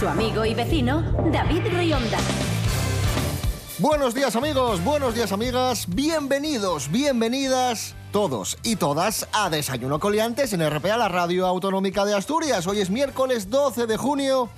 Su amigo y vecino, David Rionda. Buenos días amigos, buenos días amigas, bienvenidos, bienvenidas todos y todas a Desayuno Coliantes en RPA, la Radio Autonómica de Asturias. Hoy es miércoles 12 de junio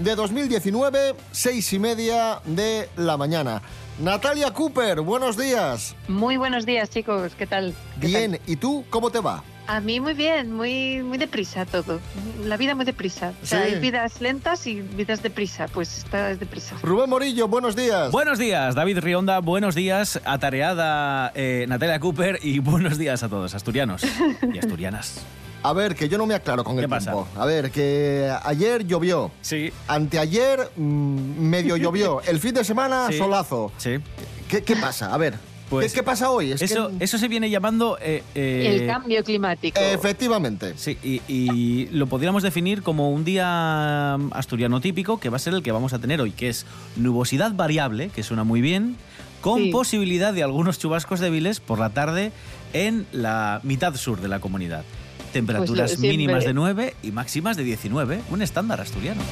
de 2019, seis y media de la mañana. Natalia Cooper, buenos días. Muy buenos días chicos, ¿qué tal? ¿Qué Bien, tal? ¿y tú cómo te va? A mí muy bien, muy, muy deprisa todo. La vida muy deprisa. O sea, Sí. hay vidas lentas y vidas deprisa. Pues esta es deprisa. Rubén Morillo, buenos días. Buenos días, David Rionda. Buenos días, atareada eh, Natalia Cooper. Y buenos días a todos, asturianos y asturianas. A ver, que yo no me aclaro con el ¿Qué pasa? tiempo. A ver, que ayer llovió. Sí. Anteayer mm, medio llovió. El fin de semana Sí. solazo. Sí. ¿Qué, qué pasa? A ver, Pues ¿qué, qué pasa hoy? Es que- Eso, eso se viene llamando. eh, eh, El cambio climático. Efectivamente. Sí, y, y lo podríamos definir como un día mm, asturiano típico, que va a ser el que vamos a tener hoy, que es nubosidad variable, que suena muy bien, con Sí. posibilidad de algunos chubascos débiles por la tarde en la mitad sur de la comunidad. Temperaturas Pues siempre. mínimas de 9 y máximas de 19, un estándar asturiano.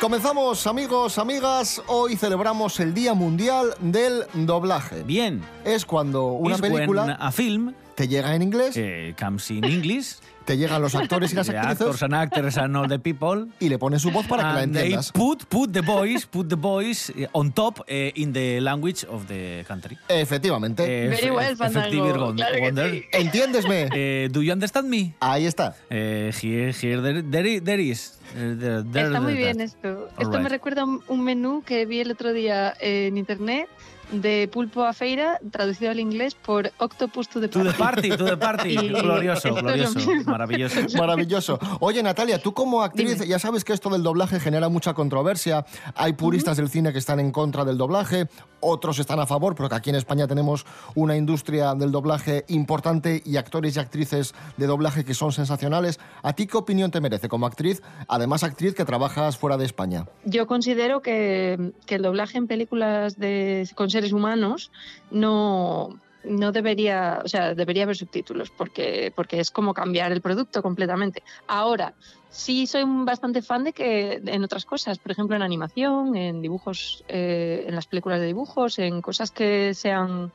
Comenzamos, amigos, amigas. Hoy celebramos el Día Mundial del Doblaje. Bien. Es cuando una Is when película a film te llega en inglés, eh, comes in English, te llegan los actores y las the actrices actors and actors and all the people. y le ponen su voz para que la and they entiendas. put put the boys put the boys eh, on top eh, in the language of the country. Efectivamente. Eh, Very well, Fandango. Claro sí. Entiéndesme. Eh, do you understand me? Ahí está. Eh, here here there, there, is. Eh, there- there- Está muy there- bien that. esto. All Esto me right. recuerda a un menú que vi el otro día en internet de pulpo a feira, traducido al inglés por Octopus to the To the Party. party, to the party. Glorioso, glorioso, maravilloso. Maravilloso. Oye, Natalia, tú como actriz, Dime. ya sabes que esto del doblaje genera mucha controversia. Hay puristas del cine que están en contra del doblaje, otros están a favor, porque aquí en España tenemos una industria del doblaje importante y actores y actrices de doblaje que son sensacionales. ¿A ti qué opinión te merece como actriz? Además, actriz que trabajas fuera de España. Yo considero que, que el doblaje en películas de, con seres humanos no, no debería, o sea, debería haber subtítulos porque, porque es como cambiar el producto completamente. Ahora, sí soy bastante fan de que en otras cosas, por ejemplo en animación, en dibujos, eh, en las películas de dibujos, en cosas que sean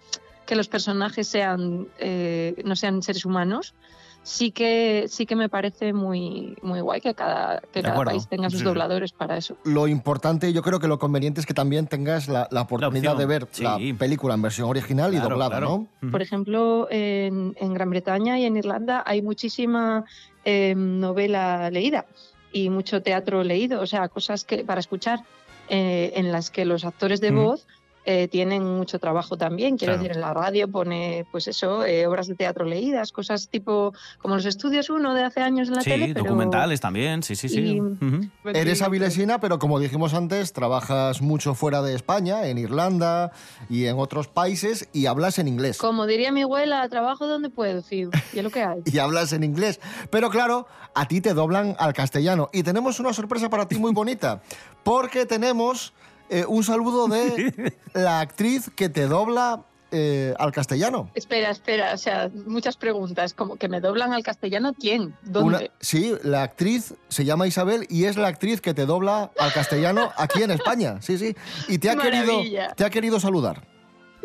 que los personajes sean eh, no sean seres humanos, sí que sí que me parece muy muy guay que cada que cada país tenga sus Sí, dobladores para eso. Lo importante, yo creo que lo conveniente es que también tengas la, la oportunidad de ver sí. la película en versión original y doblada, claro. ¿no? Por ejemplo, en, en Gran Bretaña y en Irlanda hay muchísima eh, novela leída y mucho teatro leído, o sea, cosas que para escuchar eh, en las que los actores de voz eh, tienen mucho trabajo también. Quiero Claro. decir, en la radio pone, pues eso, eh, obras de teatro leídas, cosas tipo como los estudios uno de hace años en la Sí, tele. pero- documentales también, sí, sí, sí. y-. Eres avilesina, pero como dijimos antes, trabajas mucho fuera de España, en Irlanda y en otros países, y hablas en inglés. Como diría mi abuela, trabajo donde puedo, sí, y es lo que hay. Y hablas en inglés. Pero claro, a ti te doblan al castellano. Y tenemos una sorpresa para ti muy bonita, porque tenemos eh, un saludo de la actriz que te dobla eh, al castellano. Espera, espera, o sea, muchas preguntas, como que me doblan al castellano, ¿quién? ¿Dónde? Una- sí, la actriz se llama Isabel y es la actriz que te dobla al castellano aquí en España. Sí, sí. Y te ha, querido, te ha querido saludar.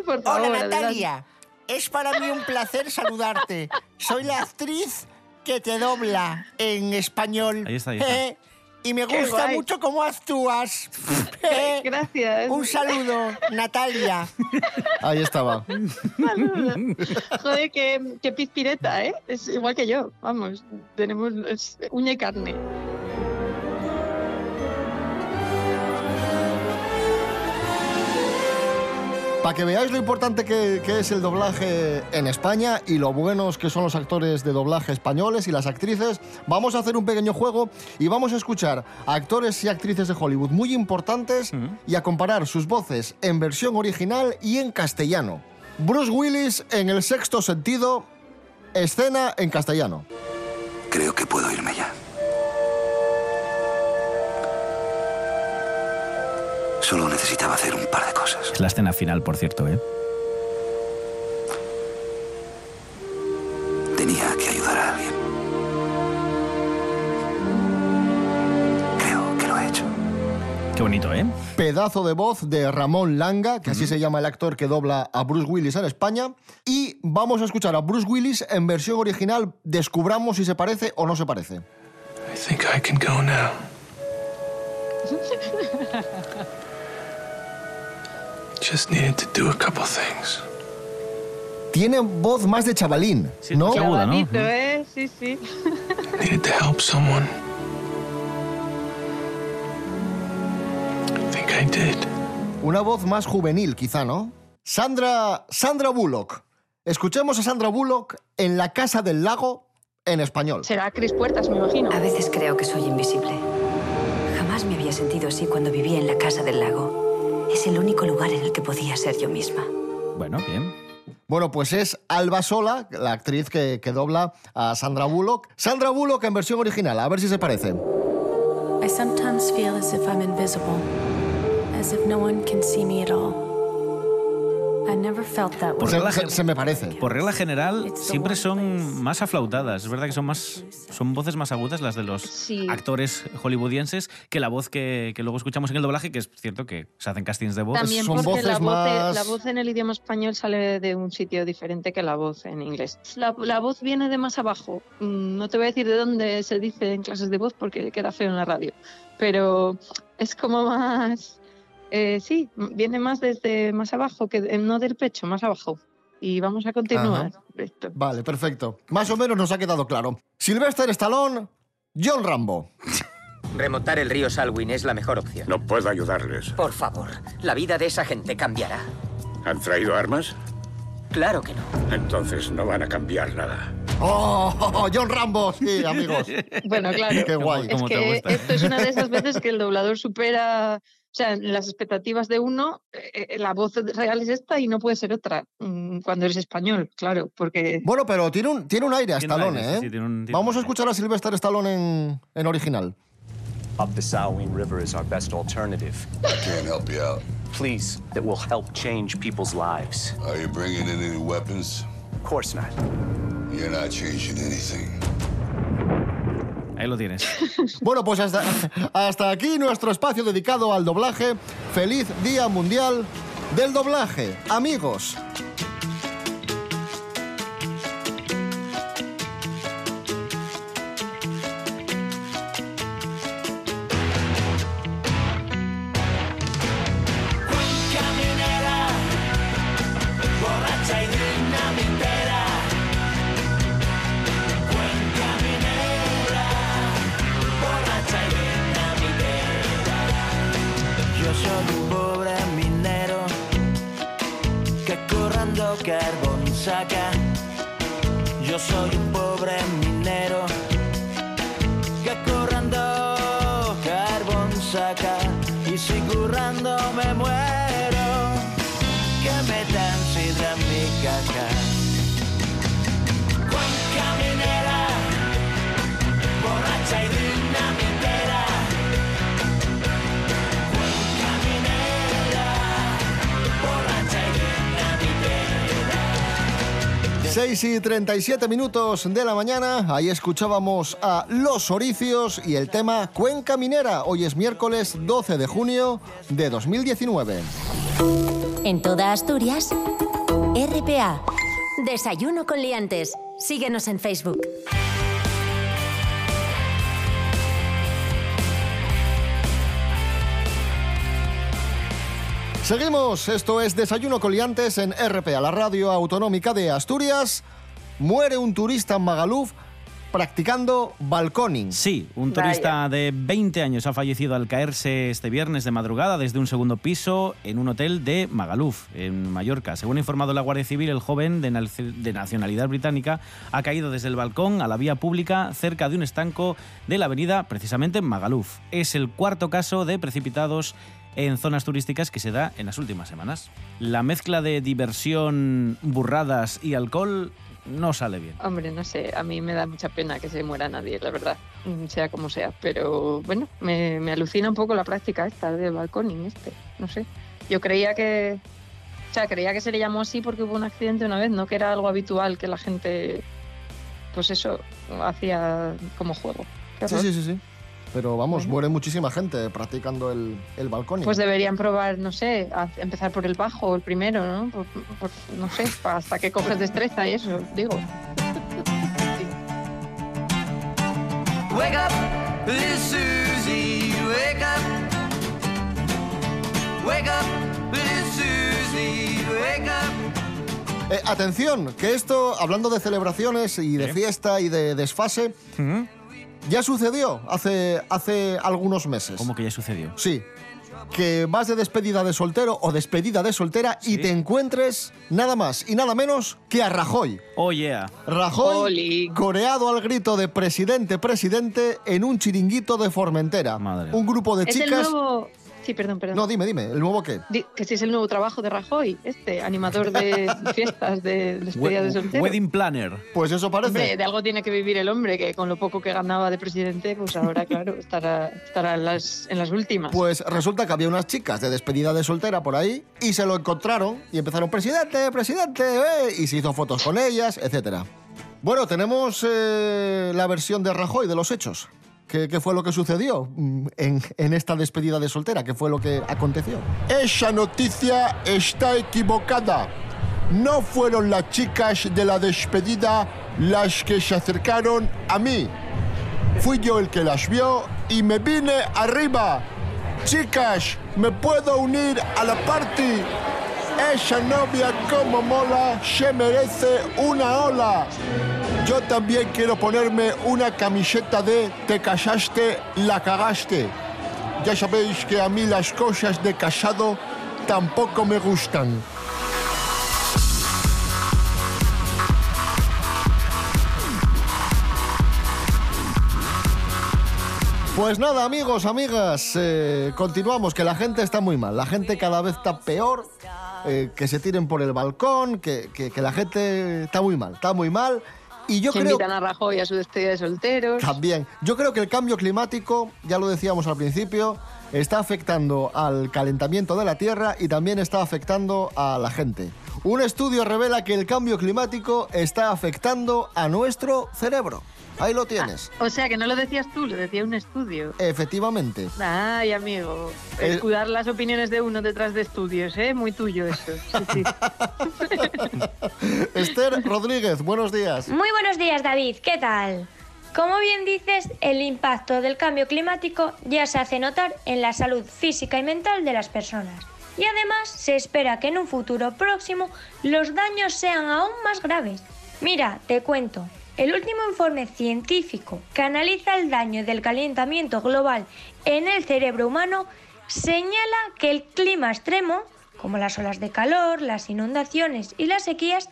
Por favor, Hola. Natalia, es para mí un placer saludarte. Soy la actriz que te dobla en español. Ahí está, ahí está. Y me gusta mucho cómo actúas. Eh, Gracias. un saludo, Natalia. Ahí estaba. Joder, qué, qué pizpireta, ¿eh? Es igual que yo, vamos, tenemos es uña y carne. Para que veáis lo importante que, que es el doblaje en España y lo buenos que son los actores de doblaje españoles y las actrices, vamos a hacer un pequeño juego y vamos a escuchar a actores y actrices de Hollywood muy importantes y a comparar sus voces en versión original y en castellano. Bruce Willis en El sexto sentido, escena en castellano. Creo que puedo irme ya. Solo necesitaba hacer un par de cosas. Es la escena final, por cierto, ¿eh? Tenía que ayudar a alguien. Creo que lo he hecho. Qué bonito, ¿eh? Pedazo de voz de Ramón Langa, que así se llama el actor que dobla a Bruce Willis en España. Y vamos a escuchar a Bruce Willis en versión original. Descubramos si se parece o no se parece. I think I can go now. Just needed to do a couple things. Tiene voz más de chavalín, Sí, ¿no? aguda, ¿no? ¿eh? Sí, sí. Needed to help someone. I think I did. Una voz más juvenil, quizá, ¿no? Sandra, Sandra Bullock. Escuchemos a Sandra Bullock en La Casa del Lago en español. Será Cris Puertas, me imagino. A veces creo que soy invisible. Jamás me había sentido así cuando vivía en la casa del lago. Es el único lugar en el que podía ser yo misma. Bueno, bien. Bueno, pues es Alba Sola, la actriz que, que dobla a Sandra Bullock. Sandra Bullock en versión original, a ver si se parece. I sometimes feel as if I'm invisible, as if no one can see me at all. Por regla, se- se me parece. por regla general, siempre son más aflautadas. Es verdad que son más son voces más agudas las de los Sí. actores hollywoodienses que la voz que, que luego escuchamos en el doblaje, que es cierto que se hacen castings de voz. También son porque la voces voz, de- más- la voz en el idioma español sale de un sitio diferente que la voz en inglés. La, la voz viene de más abajo. Mm, No te voy a decir de dónde se dice en clases de voz porque queda feo en la radio. Pero es como más... eh, sí, viene más desde más abajo, que no del pecho, más abajo. Y vamos a continuar. Esto. Vale, perfecto. Más o menos nos ha quedado claro. Sylvester Stallone, John Rambo. Remontar el río Salwin es la mejor opción. No puedo ayudarles. Por favor, la vida de esa gente cambiará. ¿Han traído armas? Claro que no. Entonces no van a cambiar nada. ¡Oh, John Rambo! Sí, amigos. Bueno, claro. Qué guay. Es ¿Cómo te que gusta? esto es una de esas veces que el doblador supera, sea, las expectativas de uno, eh, eh, la voz real es esta y no puede ser otra mm, cuando eres español, claro, porque Bueno, pero tiene un, tiene un aire a Stallone, aire, ¿eh? sí, tiene un- tiene Vamos a escuchar a Sylvester Stallone en, en original. Up the Salween River is our best alternative. I can't help you out. Please, that will help change people's lives. Are you bringing in any weapons? Of course not. You're not changing anything. Ahí lo tienes. Bueno, pues hasta, hasta aquí nuestro espacio dedicado al doblaje. Feliz Día Mundial del Doblaje. Amigos, 6 y 37 minutos de la mañana. Ahí escuchábamos a Los Oricios y el tema Cuenca Minera. Hoy es miércoles 12 de junio de 2019. En toda Asturias, RPA. Desayuno con liantes. Síguenos en Facebook. Seguimos, esto es Desayuno Coliantes en RPA, la radio autonómica de Asturias. Muere un turista en Magaluf practicando balconing. Sí, un turista de 20 años ha fallecido al caerse este viernes de madrugada desde un segundo piso en un hotel de Magaluf, en Mallorca. Según ha informado la Guardia Civil, el joven de, de nacionalidad británica ha caído desde el balcón a la vía pública cerca de un estanco de la avenida, precisamente en Magaluf. Es el cuarto caso de precipitados en zonas turísticas que se da en las últimas semanas. La mezcla de diversión, burradas y alcohol no sale bien. Hombre, no sé, a mí me da mucha pena que se muera nadie, la verdad, mm, sea como sea. Pero bueno, me, me alucina un poco la práctica esta del balconing este, no sé. Yo creía que, o sea, creía que se le llamó así porque hubo un accidente una vez, no que era algo habitual que la gente, pues eso, hacía como juego. Sí, sí, sí, sí. Pero vamos, muere muchísima gente practicando el, el balconing. Pues deberían probar, no sé, a- empezar por el bajo, el primero, ¿no? Por- por- no sé, hasta que coges destreza y eso, digo. Wake up, little Susie, wake up. Wake up, little Susie, wake up. Eh, atención, que esto, hablando de celebraciones y de fiesta y de desfase, ya sucedió hace, hace algunos meses. ¿Cómo que ya sucedió? Sí. Que vas de despedida de soltero o despedida de soltera y te encuentres nada más y nada menos que a Rajoy. Oh, yeah. Rajoy, coreado al grito de presidente, presidente, en un chiringuito de Formentera. Un grupo de es el chicas. nuevo... Sí, perdón, perdón. No, dime, dime, ¿el nuevo qué? Di- Que si es el nuevo trabajo de Rajoy, este, animador de fiestas, de despedida de soltero. Wedding planner. Pues eso parece. Hombre, de algo tiene que vivir el hombre, que con lo poco que ganaba de presidente, pues ahora, claro, estará, estará en, las, en las últimas. Pues resulta que había unas chicas de despedida de soltera por ahí y se lo encontraron y empezaron, presidente, presidente, eh", y se hizo fotos con ellas, etcétera. Bueno, tenemos eh, la versión de Rajoy de los hechos. ¿Qué, fue lo que sucedió mm, en, en esta despedida de soltera? ¿Qué fue lo que aconteció? Esa noticia está equivocada. No fueron las chicas de la despedida las que se acercaron a mí. Fui yo el que las vio y me vine arriba. Chicas, ¿me puedo unir a la party? Esa novia como mola se merece una ola. Yo también quiero ponerme una camiseta de Te casaste, la cagaste. Ya sabéis que a mí las cosas de casado tampoco me gustan. Pues nada, amigos, amigas, eh, continuamos, que la gente está muy mal. La gente cada vez está peor, eh, que se tiren por el balcón, que, que- que la gente está muy mal, está muy mal. Y yo creo... invitan a Rajoy a su despedida de solteros. También. Yo creo que el cambio climático, ya lo decíamos al principio, está afectando al calentamiento de la Tierra y también está afectando a la gente. Un estudio revela que el cambio climático está afectando a nuestro cerebro. Ahí lo tienes. O sea, que no lo decías tú, lo decía un estudio. Efectivamente. Ay, amigo. El- Escudar las opiniones de uno detrás de estudios, ¿eh? Muy tuyo eso. Sí, sí. Esther Rodríguez, buenos días. Muy buenos días, David. ¿Qué tal? Como bien dices, el impacto del cambio climático ya se hace notar en la salud física y mental de las personas. Y además se espera que en un futuro próximo los daños sean aún más graves. Mira, te cuento. El último informe científico que analiza el daño del calentamiento global en el cerebro humano señala que el clima extremo, como las olas de calor, las inundaciones y las sequías,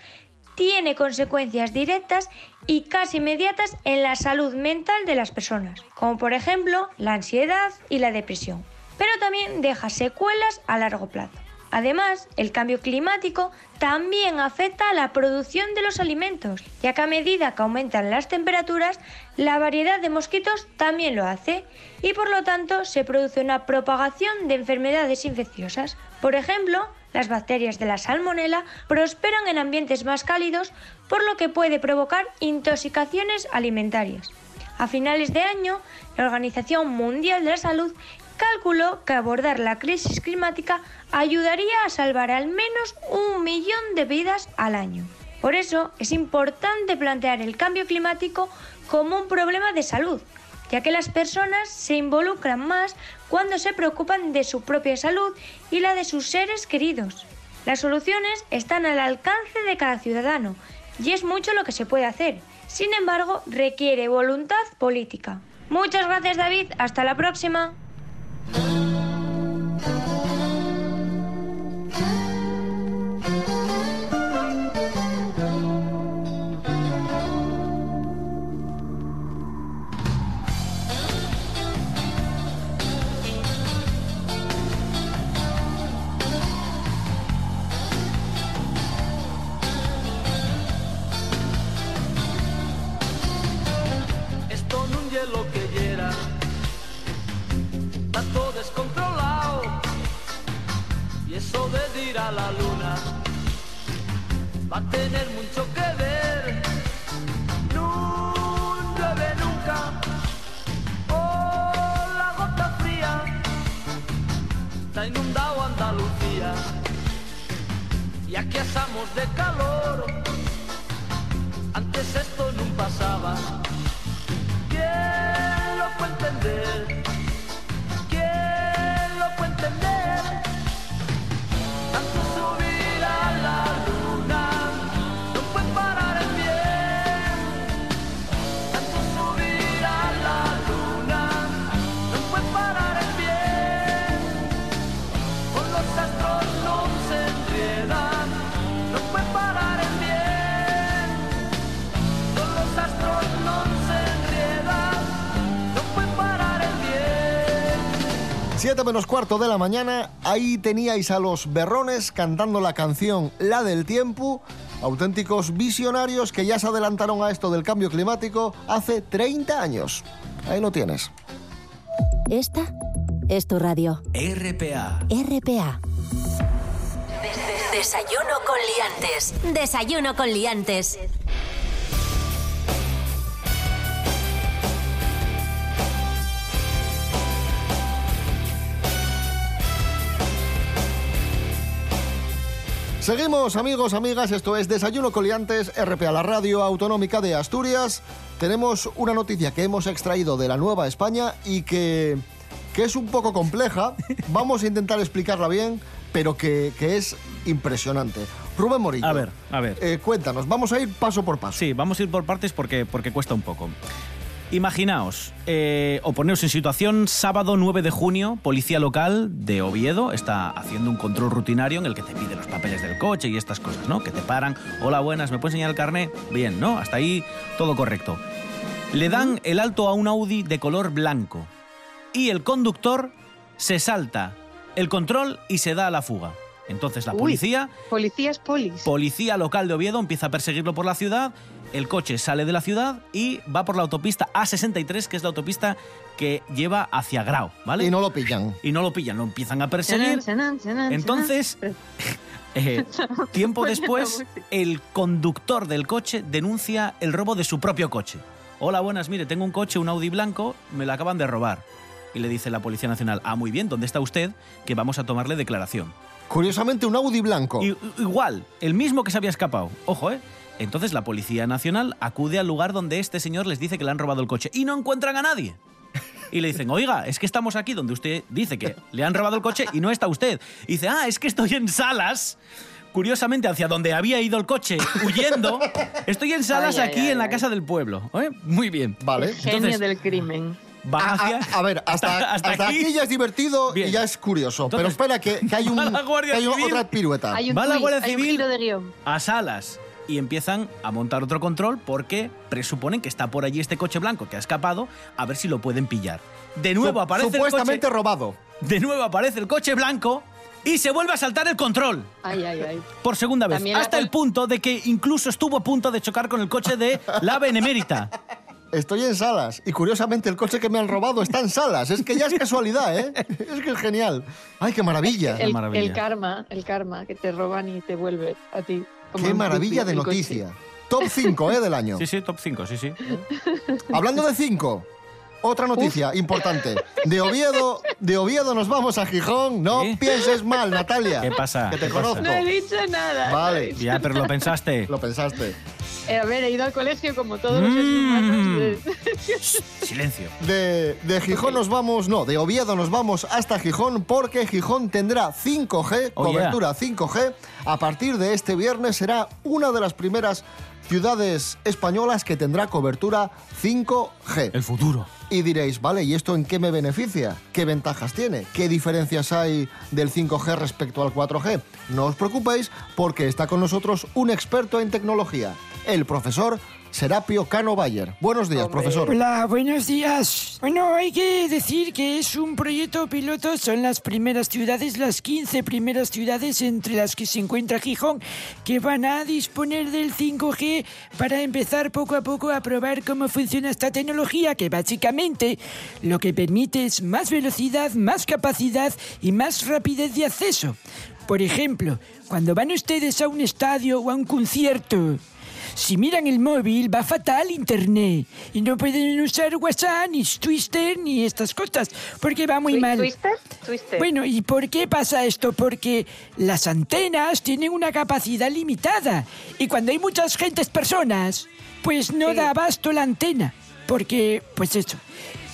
tiene consecuencias directas y casi inmediatas en la salud mental de las personas, como por ejemplo la ansiedad y la depresión. Pero también deja secuelas a largo plazo. Además, el cambio climático también afecta a la producción de los alimentos, ya que a medida que aumentan las temperaturas, la variedad de mosquitos también lo hace y por lo tanto se produce una propagación de enfermedades infecciosas. Por ejemplo, las bacterias de la salmonela prosperan en ambientes más cálidos, por lo que puede provocar intoxicaciones alimentarias. A finales de año, la Organización Mundial de la Salud calculó que abordar la crisis climática ayudaría a salvar al menos un millón de vidas al año. Por eso es importante plantear el cambio climático como un problema de salud, ya que las personas se involucran más cuando se preocupan de su propia salud y la de sus seres queridos. Las soluciones están al alcance de cada ciudadano y es mucho lo que se puede hacer. Sin embargo, requiere voluntad política. Muchas gracias David, hasta la próxima. Esto 7 menos cuarto de la mañana, ahí teníais a los berrones cantando la canción La del Tiempo, auténticos visionarios que ya se adelantaron a esto del cambio climático hace 30 años. Ahí lo tienes. Esta es tu radio. RPA. RPA. Desayuno con liantes. Desayuno con liantes. Seguimos, amigos, amigas, esto es Desayuno Coliantes, RPA, la radio autonómica de Asturias. Tenemos una noticia que hemos extraído de la Nueva España y que, que es un poco compleja. Vamos a intentar explicarla bien, pero que, que es impresionante. Rubén Morillo. A ver, a ver. eh, cuéntanos, vamos a ir paso por paso. Sí, vamos a ir por partes porque, porque cuesta un poco. Imaginaos, eh, o poneros en situación, sábado 9 de junio, policía local de Oviedo está haciendo un control rutinario en el que te pide los papeles del coche y estas cosas, ¿no? Que te paran, hola, buenas, ¿me puedes enseñar el carné? Bien, ¿no? Hasta ahí todo correcto. Le dan el alto a un Audi de color blanco y el conductor se salta el control y se da a la fuga. Entonces la Uy, policía Policías polis. Policía local de Oviedo empieza a perseguirlo por la ciudad. El coche sale de la ciudad y va por la autopista A63, que es la autopista que lleva hacia Grau, ¿vale? Y no lo pillan. Y no lo pillan, lo empiezan a perseguir. Chanan, chanan, chanan, Entonces, eh, tiempo después, el conductor del coche denuncia el robo de su propio coche. Hola, buenas, mire, tengo un coche, un Audi blanco, me lo acaban de robar. Y le dice la Policía Nacional, ah, muy bien, ¿dónde está usted? Que vamos a tomarle declaración. Curiosamente, un Audi blanco. Igual, el mismo que se había escapado. Ojo, ¿eh? Entonces la Policía Nacional acude al lugar donde este señor les dice que le han robado el coche y no encuentran a nadie. Y le dicen, oiga, es que estamos aquí donde usted dice que le han robado el coche y no está usted. Y dice, ah, es que estoy en Salas. Curiosamente, hacia donde había ido el coche huyendo, estoy en Salas Ay, aquí ay, en la casa del pueblo. ¿eh? Muy bien. Vale. Genio Entonces, del crimen. van A, hacia... a- a ver, hasta, hasta hasta aquí- aquí ya es divertido Bien. y ya es curioso. pero espera, que, que hay, un, que hay otra pirueta. Hay un, Va la Guardia hay un Civil. giro de guion. a Salas y empiezan a montar otro control porque presuponen que está por allí este coche blanco que ha escapado a ver si lo pueden pillar. De nuevo aparece el Supuestamente coche, robado. de nuevo aparece el coche blanco y se vuelve a saltar el control Ay, ay, ay. por segunda vez, También hasta el punto de que incluso estuvo a punto de chocar con el coche de la Benemérita. Estoy en Salas y curiosamente el coche que me han robado está en Salas. Es que ya es casualidad, ¿eh? Es que es genial. ¡Ay, qué maravilla! El, maravilla. el karma, el karma, que te roban y te vuelve a ti. Como ¡Qué maravilla de noticia! Top 5, ¿eh? Del año. Sí, sí, top 5, sí, sí. Hablando de 5, otra noticia importante. De Oviedo, de Oviedo nos vamos a Gijón. No ¿Sí? pienses mal, Natalia. ¿Qué pasa? Que te conozco. No he dicho nada. Vale, Ya, pero lo pensaste. lo pensaste. Eh, a ver, he ido al colegio como todos los Mm. Silencio. De, de Gijón nos vamos, no, de Oviedo nos vamos hasta Gijón porque Gijón tendrá 5G, Oh, cobertura 5G. A partir de este viernes será una de las primeras ciudades españolas que tendrá cobertura 5G. El futuro. Y diréis, vale, ¿y esto en qué me beneficia? ¿Qué ventajas tiene? ¿Qué diferencias hay del 5G respecto al 4G? No os preocupéis porque está con nosotros un experto en tecnología, el profesor Serapio Cano Bayer. Buenos días, profesor. Hola, buenos días. Bueno, hay que decir que es un proyecto piloto, son las primeras ciudades, las 15 primeras ciudades entre las que se encuentra Gijón, que van a disponer del 5G para empezar poco a poco a probar cómo funciona esta tecnología, que básicamente lo que permite es más velocidad, más capacidad y más rapidez de acceso. Por ejemplo, cuando van ustedes a un estadio o a un concierto, si miran el móvil, va fatal internet. Y no pueden usar WhatsApp, ni Twitter, ni estas cosas, porque va muy mal. ¿Twister? Twister. Bueno, ¿y por qué pasa esto? Porque las antenas tienen una capacidad limitada. Y cuando hay muchas gentes personas, pues no da abasto la antena. Porque, pues eso.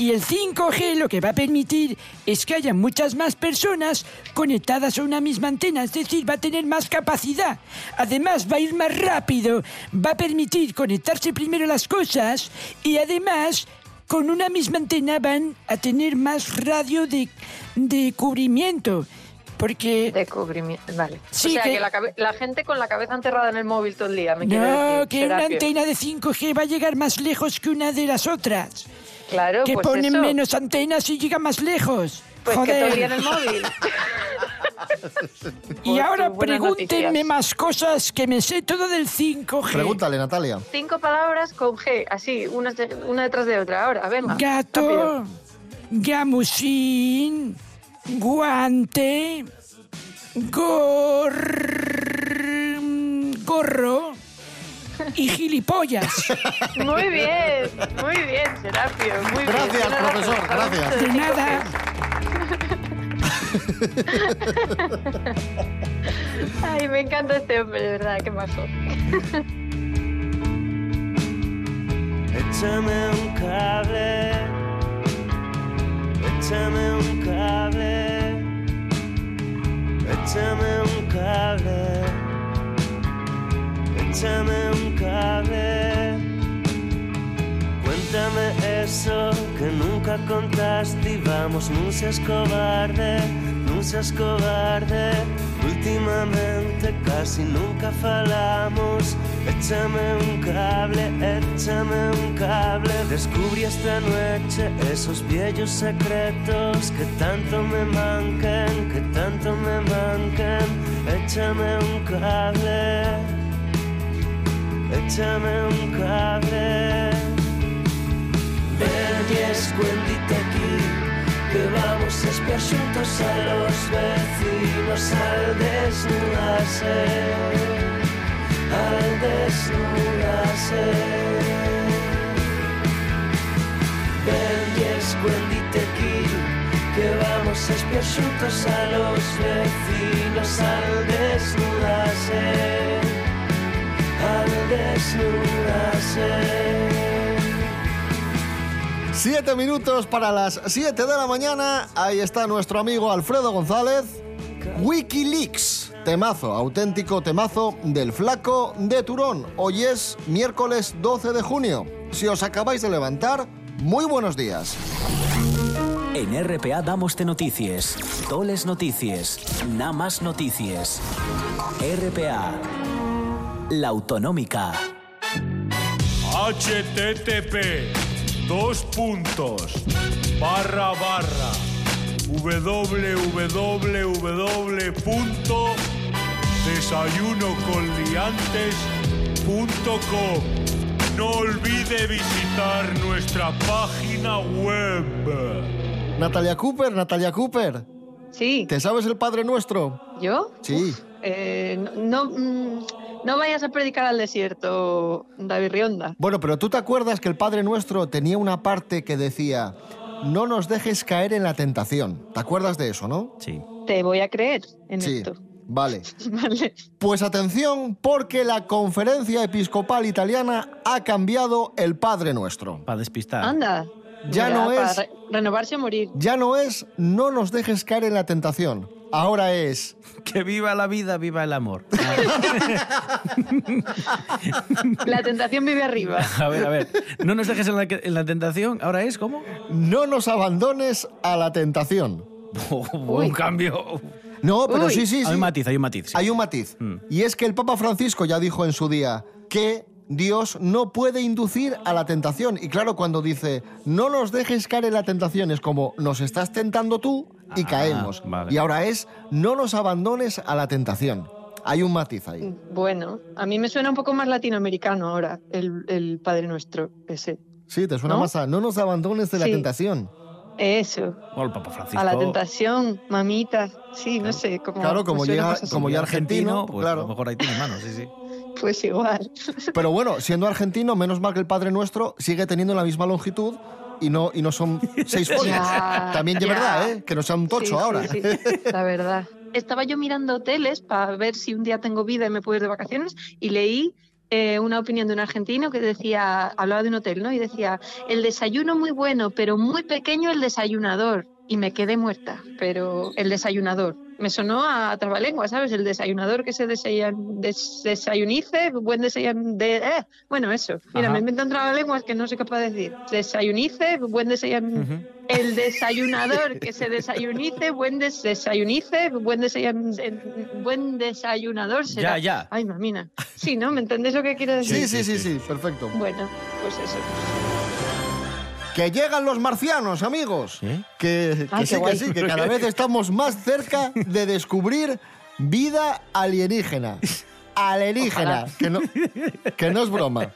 Y el 5G lo que va a permitir es que haya muchas más personas conectadas a una misma antena, es decir, va a tener más capacidad. Además, va a ir más rápido, va a permitir conectarse primero las cosas y además, con una misma antena van a tener más radio de, de cubrimiento. Porque... De cubrimiento, vale. Sí, o sea, que- que, la, la gente con la cabeza enterrada en el móvil todo el día, me No, decir, que una antena de 5G va a llegar más lejos que una de las otras. Claro, que pues ponen eso. menos antenas y llega más lejos. Pues Joder. el móvil. Y Pues, ahora pregúntenme noticias. más cosas que me sé todo del 5G. Pregúntale, Natalia. Cinco palabras con G, así, una, una detrás de otra. Ahora, venga. Gato, rápido. gamusín, guante, gor... gorro y gilipollas. Muy bien, muy bien, Serapio. Muy Gracias, bien. Profesor, gracias. De nada. Ay, me encanta este hombre, de verdad, qué majo. Échame un cable, échame un cable, échame un cable, échame un cable. Cuéntame eso que nunca contaste vamos, no seas cobarde, no seas cobarde. Últimamente casi nunca falamos. Échame un cable, échame un cable. Descubrí esta noche esos viejos secretos que tanto me mancan, que tanto me mancan. Échame un cable, échame un cable. Ven y escuéndite aquí, que vamos a espiar a los vecinos al desnudarse, al desnudarse. Ven y escuéndite aquí, que vamos a espiar a los vecinos al desnudarse, Siete minutos para las 7 de la mañana. Ahí está nuestro amigo Alfredo González. Wikileaks. Temazo, auténtico temazo del flaco de Turón. Hoy es miércoles 12 de junio. Si os acabáis de levantar, muy buenos días. En RPA damos de noticias, toles noticias, nada más noticias. RPA, la autonómica. http dos puntos barra barra www.desayunoconliantes.com No olvide visitar nuestra página web. Natalia Cooper, Natalia Cooper. Sí. ¿Te sabes el Padre Nuestro? ¿Yo? Sí. Eh, no, no, mm, no vayas a predicar al desierto, David Rionda. Bueno, pero tú te acuerdas que el Padre Nuestro tenía una parte que decía, no nos dejes caer en la tentación. ¿Te acuerdas de eso, no? Sí. Te voy a creer en Sí. esto. Vale. Vale. Pues atención, porque la conferencia episcopal italiana ha cambiado el Padre Nuestro. Para despistar. Anda. Ya Mira, no para es- re- renovarse o morir. Ya no es no nos dejes caer en la tentación. Ahora es... Que viva la vida, viva el amor. La tentación vive arriba. A ver, a ver. No nos dejes en la, en la tentación. ¿Ahora es cómo? No nos abandones a la tentación. un cambio. No, pero Uy. sí, sí, sí. Hay un matiz, hay un matiz. sí. Hay un matiz. Mm. Y es que el Papa Francisco ya dijo en su día que Dios no puede inducir a la tentación. Y claro, cuando dice, no nos dejes caer en la tentación, es como, nos estás tentando tú y caemos. Ah, vale. Y ahora es, no nos abandones a la tentación. Hay un matiz ahí. Bueno, a mí me suena un poco más latinoamericano ahora, el, el Padre Nuestro, ese. Sí, te suena ¿No? más a, no nos abandones de la Sí. tentación. Eso, O el Papa Francisco. a la tentación, mamita. Sí, no sé. Como, Claro, como así. como ya argentino, pues claro. a lo mejor ahí tiene manos, sí, sí. Pues igual. Pero bueno, siendo argentino, menos mal que el Padre Nuestro sigue teniendo la misma longitud y no, y no son seis folios. Ya, También de ya. verdad, ¿eh? Que no sea un tocho Sí, sí, ahora. sí, la verdad. Estaba yo mirando hoteles para ver si un día tengo vida y me puedo ir de vacaciones y leí eh, una opinión de un argentino que decía, hablaba de un hotel, ¿no? Y decía, el desayuno muy bueno, pero muy pequeño el desayunador. Y me quedé muerta, pero el desayunador. Me sonó a trabalengua, ¿sabes? El desayunador que se desayan- des- desayunice, buen desayun... De, eh, bueno, eso. Mira, Ajá. me inventan trabalenguas que no soy capaz de decir. Desayunice, buen desayan... El desayunador que se desayunice, buen des- desayunice, buen desayan- en- buen desayunador será. Ya, ya. Ay, mamina. Sí, ¿no? ¿Me entendés lo que quiero decir? Sí, sí, sí, sí, perfecto. Bueno, pues eso. Que llegan los marcianos, amigos. Que, que Ah, sí, que sí, que cada vez estamos más cerca de descubrir vida alienígena. Alienígena, que no, que no es broma.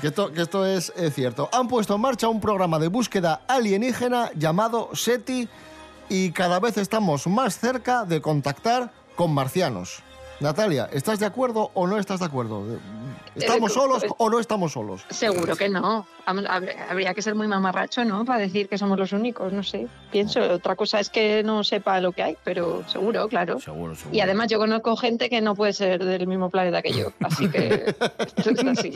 Que esto, que esto es eh, cierto. Han puesto en marcha un programa de búsqueda alienígena llamado SETI y cada vez estamos más cerca de contactar con marcianos. Natalia, ¿estás de acuerdo o no estás de acuerdo? ¿Estamos Eh, solos pues- o no estamos solos? Seguro que no. Habría que ser muy mamarracho, ¿no? Para decir que somos los únicos, no sé. Pienso, otra cosa es que no sepa lo que hay, pero seguro, claro. Seguro, seguro. Y además yo conozco gente que no puede ser del mismo planeta que yo, así que esto es así.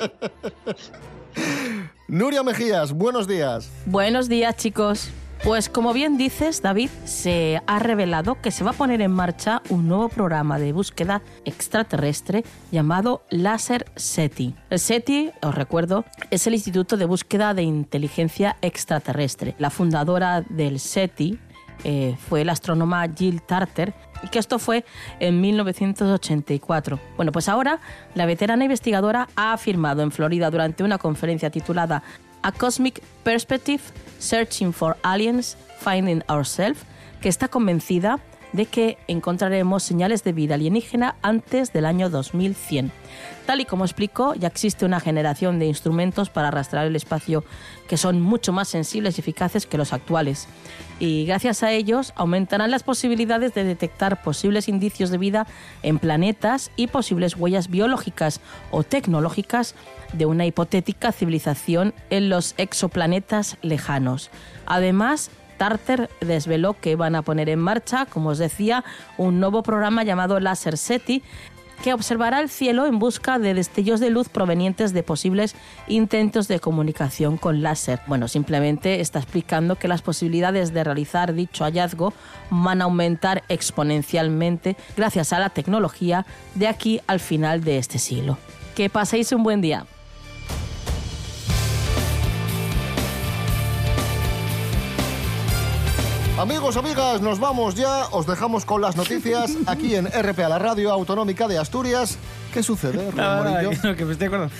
Nuria Mejías, buenos días. Buenos días, chicos. Pues como bien dices, David, se ha revelado que se va a poner en marcha un nuevo programa de búsqueda extraterrestre llamado Laser SETI. El SETI, os recuerdo, es el Instituto de Búsqueda de Inteligencia Extraterrestre. La fundadora del SETI eh, fue la astrónoma Jill Tarter y que esto fue en 1984. Bueno, pues ahora la veterana investigadora ha afirmado en Florida durante una conferencia titulada A Cosmic Perspective, Searching for Aliens, Finding Ourselves, que está convencida de que encontraremos señales de vida alienígena antes del año 2100. Tal y como explicó, ya existe una generación de instrumentos para rastrear el espacio que son mucho más sensibles y eficaces que los actuales. Y gracias a ellos aumentarán las posibilidades de detectar posibles indicios de vida en planetas y posibles huellas biológicas o tecnológicas de una hipotética civilización en los exoplanetas lejanos. Además, Tarter desveló que van a poner en marcha, como os decía, un nuevo programa llamado Laser SETI que observará el cielo en busca de destellos de luz provenientes de posibles intentos de comunicación con láser. Bueno, simplemente está explicando que las posibilidades de realizar dicho hallazgo van a aumentar exponencialmente gracias a la tecnología de aquí al final de este siglo. Que paséis un buen día. Amigos, amigas, nos vamos ya. Os dejamos con las noticias aquí en RPA, la radio autonómica de Asturias. ¿Qué sucede, Rubén no, que me estoy acordando.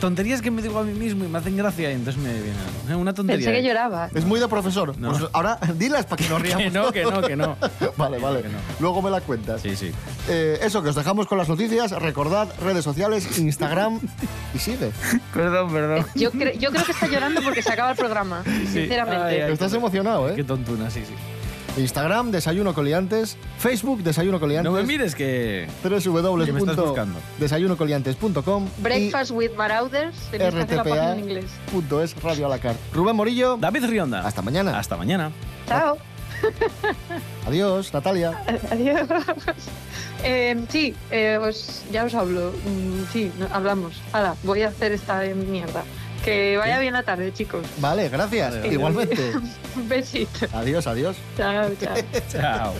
Tonterías que me digo a mí mismo y me hacen gracia y entonces me viene algo. Una tontería. Pensé que llorabas. Es muy de profesor. No. Pues ahora dilas para que nos riamos. Que no, que no, que no. vale, vale. Luego me la cuentas. Sí, sí. Eh, eso, que os dejamos con las noticias. Recordad, redes sociales, Instagram y sigue. Perdón, perdón. Yo, cre- yo creo que está llorando porque se acaba el programa, sinceramente. Estás emocionado, ¿eh? Qué tontuna, sí, sí. Instagram, Desayuno Coliantes. Facebook, Desayuno Coliantes. No me mires que... que me estás buscando. www.desayunocoliantes.com Breakfast with Marauders, rtpa.es Radio a la carta. Rubén Morillo. David Rionda. Hasta mañana. Hasta mañana. Chao. Adiós, Natalia. Adiós. Eh, sí, eh, os- ya os hablo. Mm, sí, hablamos. Ahora, voy a hacer esta mierda. Que vaya bien la tarde, chicos. Vale, gracias. Vale, vale. Igualmente. Un besito. adiós, adiós. Chao, chao. Chao.